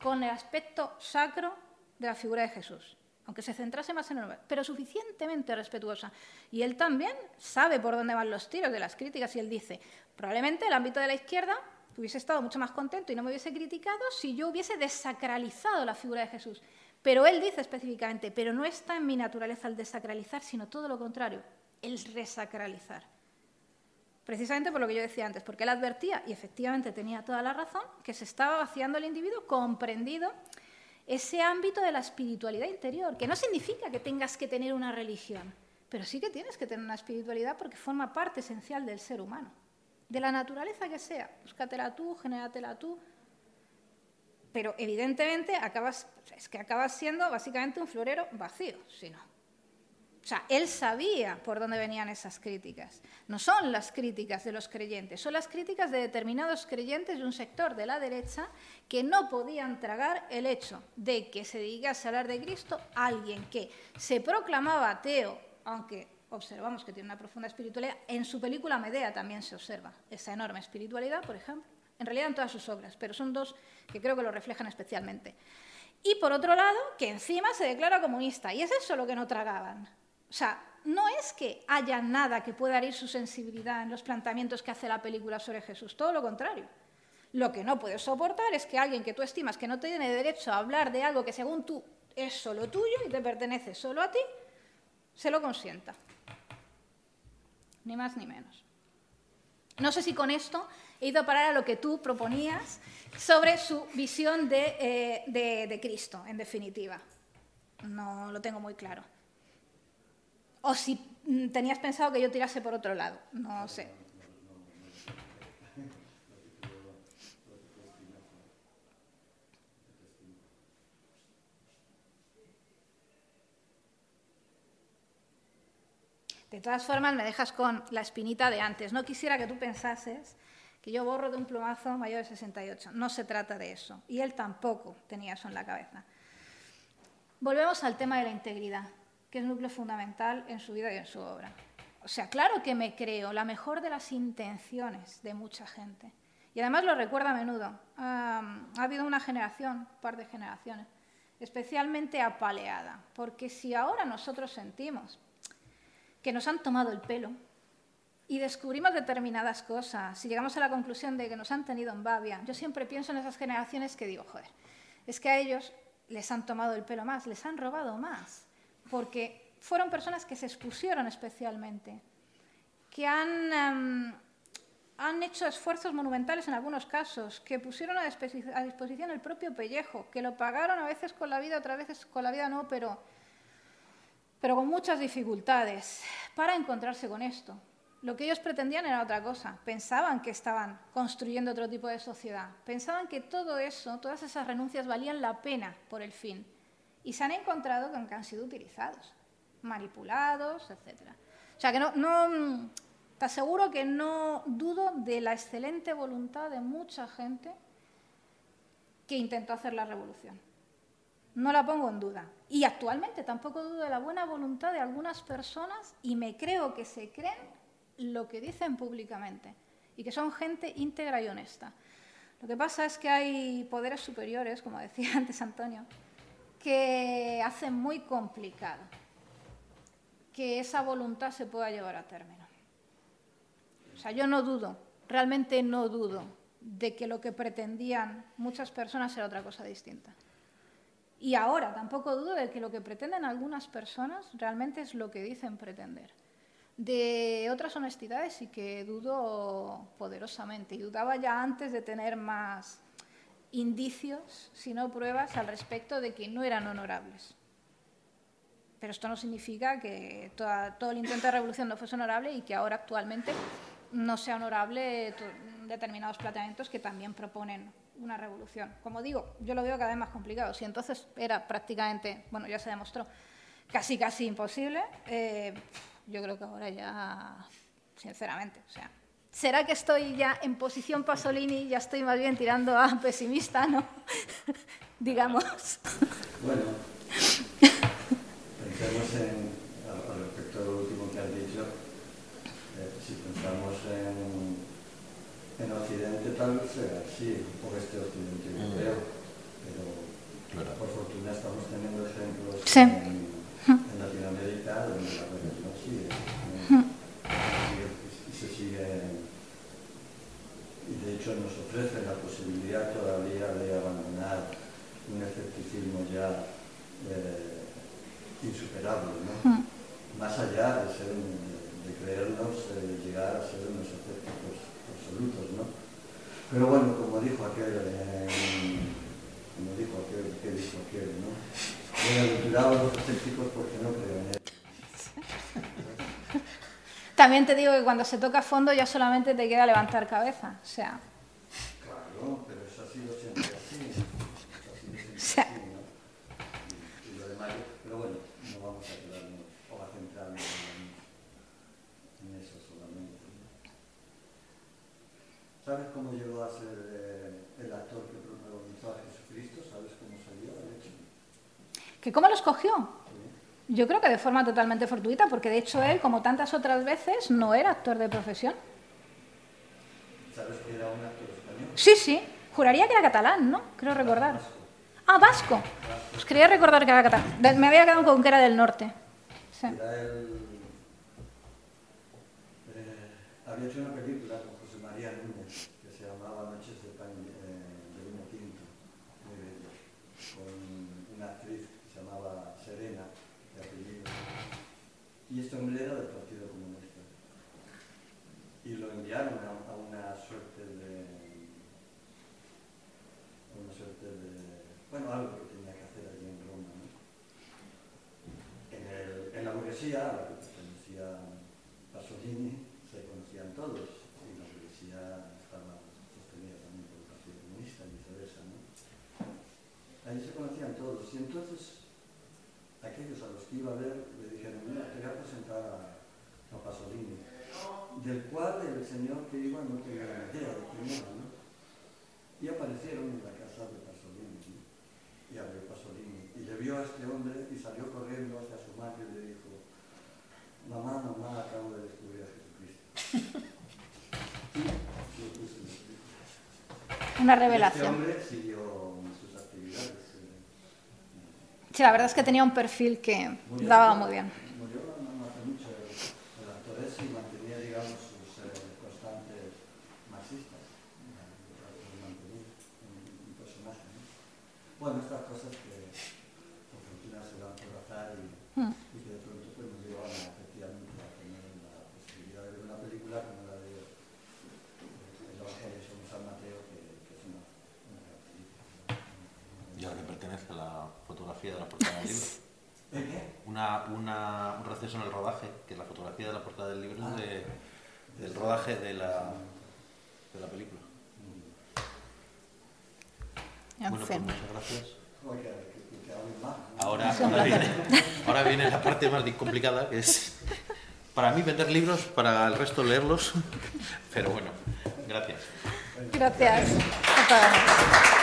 con el aspecto sacro de la figura de Jesús aunque se centrase más en el pero suficientemente respetuosa. Y él también sabe por dónde van los tiros de las críticas y él dice, probablemente el ámbito de la izquierda hubiese estado mucho más contento y no me hubiese criticado si yo hubiese desacralizado la figura de Jesús. Pero él dice específicamente, pero no está en mi naturaleza el desacralizar, sino todo lo contrario, el resacralizar. Precisamente por lo que yo decía antes, porque él advertía, y efectivamente tenía toda la razón, que se estaba vaciando el individuo comprendido ese ámbito de la espiritualidad interior, que no significa que tengas que tener una religión, pero sí que tienes que tener una espiritualidad porque forma parte esencial del ser humano, de la naturaleza que sea. Búscatela tú, genératela tú. Pero evidentemente acabas, es que acabas siendo básicamente un florero vacío, si no. O sea, él sabía por dónde venían esas críticas. No son las críticas de los creyentes, son las críticas de determinados creyentes de un sector de la derecha que no podían tragar el hecho de que se dedicase a hablar de Cristo alguien que se proclamaba ateo, aunque observamos que tiene una profunda espiritualidad. En su película Medea también se observa esa enorme espiritualidad, por ejemplo. En realidad en todas sus obras, pero son dos que creo que lo reflejan especialmente. Y por otro lado, que encima se declara comunista. Y es eso lo que no tragaban. O sea, no es que haya nada que pueda herir su sensibilidad en los planteamientos que hace la película sobre Jesús, todo lo contrario. Lo que no puedes soportar es que alguien que tú estimas que no tiene derecho a hablar de algo que según tú es solo tuyo y te pertenece solo a ti, se lo consienta. Ni más ni menos. No sé si con esto he ido a parar a lo que tú proponías sobre su visión de, eh, de Cristo, en definitiva. No lo tengo muy claro. O si mm, tenías pensado que yo tirase por otro lado, no sé. De todas formas, me dejas con la espinita de antes. No quisiera que tú pensases que yo borro de un plumazo mayor de 68. No se trata de eso. Y él tampoco tenía eso en la cabeza. Volvemos al tema de la integridad, que es núcleo fundamental en su vida y en su obra. O sea, claro que me creo la mejor de las intenciones de mucha gente. Y además lo recuerdo a menudo. ha habido una generación, un par de generaciones, especialmente apaleada. Porque si ahora nosotros sentimos que nos han tomado el pelo y descubrimos determinadas cosas, si llegamos a la conclusión de que nos han tenido en babia, yo siempre pienso en esas generaciones que digo, joder, es que a ellos les han tomado el pelo más, les han robado más, porque fueron personas que se expusieron especialmente, que han, em, han hecho esfuerzos monumentales en algunos casos, que pusieron a, a disposición el propio pellejo, que lo pagaron a veces con la vida, otras veces con la vida no, pero pero con muchas dificultades, para encontrarse con esto. Lo que ellos pretendían era otra cosa. Pensaban que estaban construyendo otro tipo de sociedad. Pensaban que todo eso, todas esas renuncias valían la pena por el fin. Y se han encontrado con que han sido utilizados, manipulados, etc. O sea, que no, no, te aseguro que no dudo de la excelente voluntad de mucha gente que intentó hacer la revolución. No la pongo en duda. Y actualmente tampoco dudo de la buena voluntad de algunas personas y me creo que se creen lo que dicen públicamente y que son gente íntegra y honesta. Lo que pasa es que hay poderes superiores, como decía [laughs] antes Antonio, que hacen muy complicado que esa voluntad se pueda llevar a término. O sea, yo no dudo, realmente no dudo de que lo que pretendían muchas personas era otra cosa distinta. Y ahora tampoco dudo de que lo que pretenden algunas personas realmente es lo que dicen pretender. De otras honestidades sí que dudo poderosamente. Y dudaba ya antes de tener más indicios, si no pruebas, al respecto de que no eran honorables. Pero esto no significa que todo el intento de revolución no fuese honorable y que ahora actualmente no sea honorable determinados planteamientos que también proponen una revolución. Como digo, yo lo veo cada vez más complicado. Si entonces era prácticamente, bueno, ya se demostró, casi casi imposible, eh, yo creo que ahora ya, sinceramente, o sea, ¿será que estoy ya en posición Pasolini, ya estoy más bien tirando a pesimista, no? [laughs] Digamos. Bueno, pensemos en, al respecto de lo último que has dicho, eh, si pensamos en en Occidente tal vez sea así, por este Occidente mm. europeo, pero por fortuna estamos teniendo ejemplos en, Latinoamérica donde la religión sigue, y se sigue, y de hecho nos ofrece la posibilidad todavía de abandonar un escepticismo ya eh, insuperable, ¿no? más allá de, ser, de creernos, de llegar a ser unos escépticos ¿no? Pero bueno, como dijo aquel, eh, como dijo aquel, ¿qué dijo aquel, no? Bienaventurados los escépticos porque no creo en él. También te digo que cuando se toca a fondo ya solamente te queda levantar cabeza, o sea... Claro, pero eso ha sido siempre así. Eso ha sido siempre así, ¿no? Y, y lo demás, pero bueno, no vamos a quedarnos o a centrarnos ¿Sabes cómo llegó a ser eh, el actor que protagonizó a Jesucristo? ¿Sabes cómo salió el hecho? ¿Que cómo lo escogió? Yo creo que de forma totalmente fortuita, porque de hecho él, como tantas otras veces, no era actor de profesión. ¿Sabes que era un actor español? Sí, sí. Juraría que era catalán, ¿no? Creo recordar. Ah, vasco. Pues quería recordar que era catalán. Me había quedado con que era del norte. Sí. Era el... Eh, había hecho una película y este hombre era del Partido Comunista. Y lo enviaron a, a una suerte de una suerte de bueno, algo que tenía que hacer allí en Roma. ¿no? En, el, en la burguesía, a la que pertenecía Pasolini, se conocían todos, y la burguesía estaba sostenida también por el Partido Comunista y viceversa. ¿no? Allí se conocían todos, y entonces aquellos a los que iba a ver le dijeron: Mira, te voy a presentar a, a Pasolini, del cual el señor que iba no tenía ni idea de quién era. ¿no? Y aparecieron en la casa de Pasolini. ¿no? Y abrió Pasolini. Y le vio a este hombre y salió corriendo hacia su madre y le dijo: Mamá, mamá, acabo de descubrir a Jesucristo. [laughs] Una Este revelación. hombre siguió sus actividades. eh, Sí, la verdad es que tenía un perfil que Murió- daba muy bien. Murió no, hace mucho el, el actor ese y mantenía, digamos, sus eh, constantes marxistas. Eh, un, personaje. ¿no? Bueno, estas cosas que por fortuna se dan por azar y, Hmm. y que de pronto pues, nos llevan a, efectivamente a tener la posibilidad de ver una película como la de eh, El Evangelio según San Mateo, que, que es una, una gran película. Y a la que pertenece la fotografía de la portada del libro. ¿Eh, qué? Una, una, un receso en el rodaje, que la fotografía de la portada del libro es de, del rodaje de la, de la película. En bueno, pues fin. muchas gracias. Oiga, que, que, que hablen más. ¿no? Ahora, Es un ahora, placer. Viene, la parte más complicada, que es para mí vender libros, para el resto leerlos. [laughs] Pero bueno, gracias. Gracias. Luego.